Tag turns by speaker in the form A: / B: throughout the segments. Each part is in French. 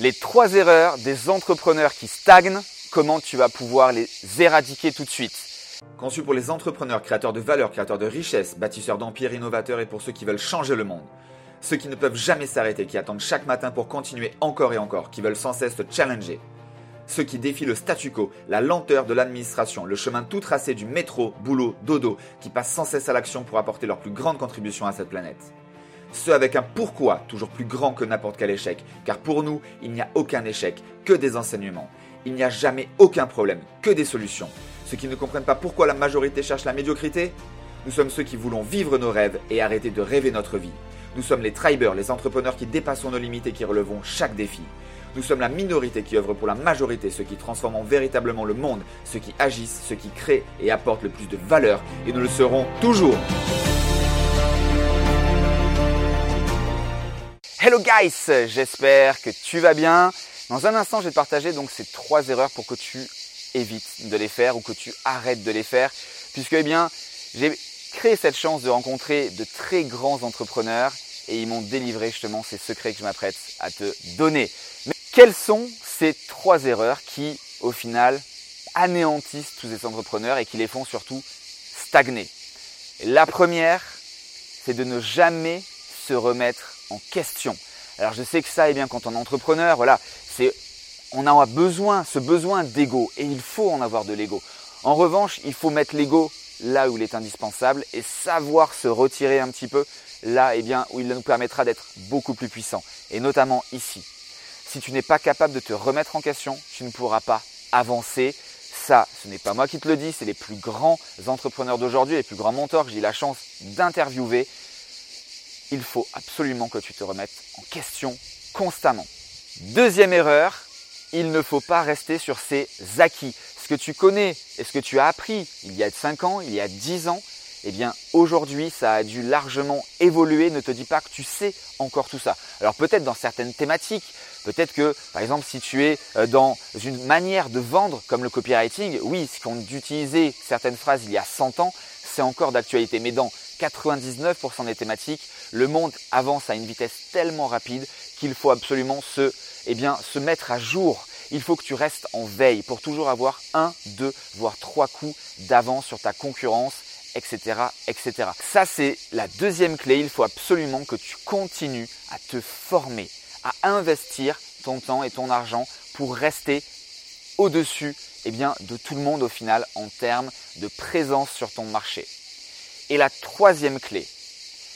A: Les trois erreurs des entrepreneurs qui stagnent, comment tu vas pouvoir les éradiquer tout de suite.
B: Conçu pour les entrepreneurs, créateurs de valeur, créateurs de richesse, bâtisseurs d'empires, innovateurs et pour ceux qui veulent changer le monde. Ceux qui ne peuvent jamais s'arrêter, qui attendent chaque matin pour continuer encore et encore, qui veulent sans cesse se challenger. Ceux qui défient le statu quo, la lenteur de l'administration, le chemin tout tracé du métro, boulot, dodo, qui passent sans cesse à l'action pour apporter leur plus grande contribution à cette planète. Ceux avec un pourquoi toujours plus grand que n'importe quel échec, car pour nous, il n'y a aucun échec, que des enseignements. Il n'y a jamais aucun problème, que des solutions. Ceux qui ne comprennent pas pourquoi la majorité cherche la médiocrité Nous sommes ceux qui voulons vivre nos rêves et arrêter de rêver notre vie. Nous sommes les tribers, les entrepreneurs qui dépassons nos limites et qui relevons chaque défi. Nous sommes la minorité qui œuvre pour la majorité, ceux qui transforment véritablement le monde, ceux qui agissent, ceux qui créent et apportent le plus de valeur, et nous le serons toujours.
A: Hello guys, j'espère que tu vas bien. Dans un instant, je vais te partager donc ces trois erreurs pour que tu évites de les faire ou que tu arrêtes de les faire, puisque eh bien, j'ai créé cette chance de rencontrer de très grands entrepreneurs et ils m'ont délivré justement ces secrets que je m'apprête à te donner. Mais quelles sont ces trois erreurs qui, au final, anéantissent tous ces entrepreneurs et qui les font surtout stagner? La première, c'est de ne jamais se remettre en question. Alors je sais que ça, eh bien, quand on est entrepreneur, voilà, c'est, on a besoin, ce besoin d'ego, et il faut en avoir de l'ego. En revanche, il faut mettre l'ego là où il est indispensable et savoir se retirer un petit peu là, eh bien, où il nous permettra d'être beaucoup plus puissant. Et notamment ici. Si tu n'es pas capable de te remettre en question, tu ne pourras pas avancer. Ça, ce n'est pas moi qui te le dis, c'est les plus grands entrepreneurs d'aujourd'hui, les plus grands mentors que j'ai eu la chance d'interviewer il faut absolument que tu te remettes en question constamment. Deuxième erreur, il ne faut pas rester sur ses acquis. Ce que tu connais et ce que tu as appris il y a 5 ans, il y a 10 ans, eh bien aujourd'hui ça a dû largement évoluer. Ne te dis pas que tu sais encore tout ça. Alors peut-être dans certaines thématiques, peut-être que par exemple si tu es euh, dans une manière de vendre comme le copywriting, oui, ce qu'on utilisait certaines phrases il y a 100 ans, c'est encore d'actualité. Mais 99% des thématiques, le monde avance à une vitesse tellement rapide qu'il faut absolument se, eh se mettre à jour. Il faut que tu restes en veille pour toujours avoir un, deux, voire trois coups d'avance sur ta concurrence, etc., etc. Ça, c'est la deuxième clé. Il faut absolument que tu continues à te former, à investir ton temps et ton argent pour rester au-dessus eh de tout le monde au final en termes de présence sur ton marché. Et la troisième clé,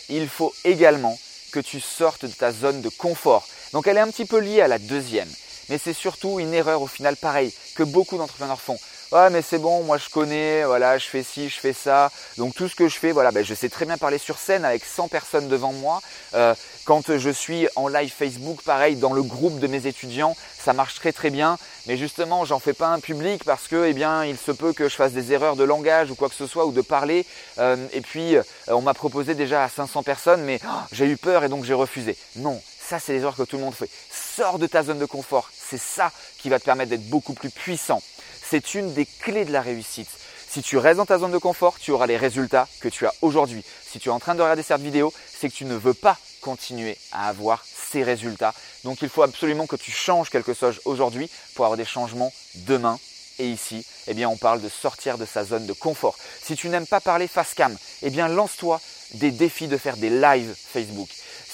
A: il faut également que tu sortes de ta zone de confort. Donc elle est un petit peu liée à la deuxième, mais c'est surtout une erreur au final pareil que beaucoup d'entrepreneurs font. Ah mais c'est bon, moi je connais, voilà, je fais ci, je fais ça. Donc tout ce que je fais, voilà, ben, je sais très bien parler sur scène avec 100 personnes devant moi. Euh, quand je suis en live Facebook, pareil, dans le groupe de mes étudiants, ça marche très très bien. Mais justement, j'en fais pas un public parce que, eh bien, il se peut que je fasse des erreurs de langage ou quoi que ce soit ou de parler. Euh, et puis, euh, on m'a proposé déjà à 500 personnes, mais oh, j'ai eu peur et donc j'ai refusé. Non, ça c'est les erreurs que tout le monde fait. Sors de ta zone de confort. C'est ça qui va te permettre d'être beaucoup plus puissant. C'est une des clés de la réussite. Si tu restes dans ta zone de confort, tu auras les résultats que tu as aujourd'hui. Si tu es en train de regarder cette vidéo, c'est que tu ne veux pas continuer à avoir ces résultats. Donc il faut absolument que tu changes quelque chose aujourd'hui pour avoir des changements demain. Et ici, eh bien, on parle de sortir de sa zone de confort. Si tu n'aimes pas parler face cam, eh bien, lance-toi des défis de faire des lives Facebook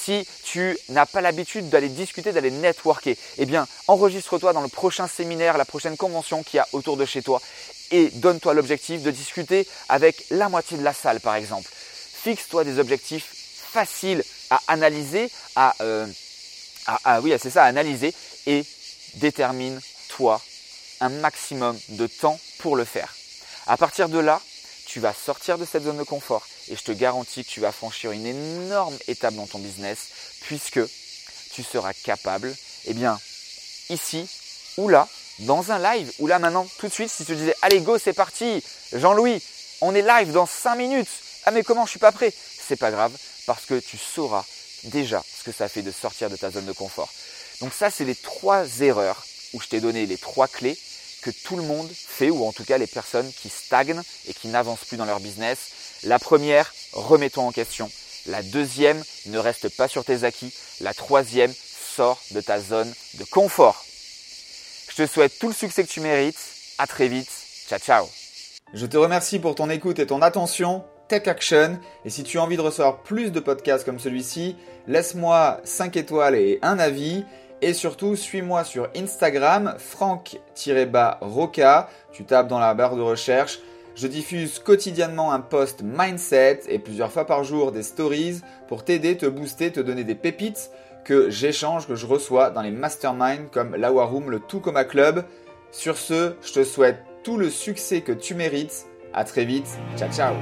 A: si tu n'as pas l'habitude d'aller discuter, d'aller networker, eh bien, enregistre-toi dans le prochain séminaire, la prochaine convention qu'il y a autour de chez toi et donne-toi l'objectif de discuter avec la moitié de la salle, par exemple. Fixe-toi des objectifs faciles à analyser, à, euh, oui, c'est ça, à analyser et détermine-toi un maximum de temps pour le faire. À partir de là, tu vas sortir de cette zone de confort et je te garantis que tu vas franchir une énorme étape dans ton business puisque tu seras capable, eh bien, ici ou là, dans un live, ou là maintenant, tout de suite, si tu disais, allez go, c'est parti, Jean-Louis, on est live dans 5 minutes. Ah mais comment je suis pas prêt? C'est pas grave parce que tu sauras déjà ce que ça fait de sortir de ta zone de confort. Donc ça, c'est les trois erreurs où je t'ai donné les trois clés que tout le monde fait, ou en tout cas les personnes qui stagnent et qui n'avancent plus dans leur business. La première, remets-toi en question. La deuxième, ne reste pas sur tes acquis. La troisième, sors de ta zone de confort. Je te souhaite tout le succès que tu mérites. À très vite. Ciao, ciao.
B: Je te remercie pour ton écoute et ton attention. Tech Action. Et si tu as envie de recevoir plus de podcasts comme celui-ci, laisse-moi 5 étoiles et un avis. Et surtout, suis-moi sur Instagram, franck-roca. Tu tapes dans la barre de recherche. Je diffuse quotidiennement un post mindset et plusieurs fois par jour des stories pour t'aider, te booster, te donner des pépites que j'échange, que je reçois dans les masterminds comme la Room, le Tout Coma Club. Sur ce, je te souhaite tout le succès que tu mérites. À très vite. Ciao ciao.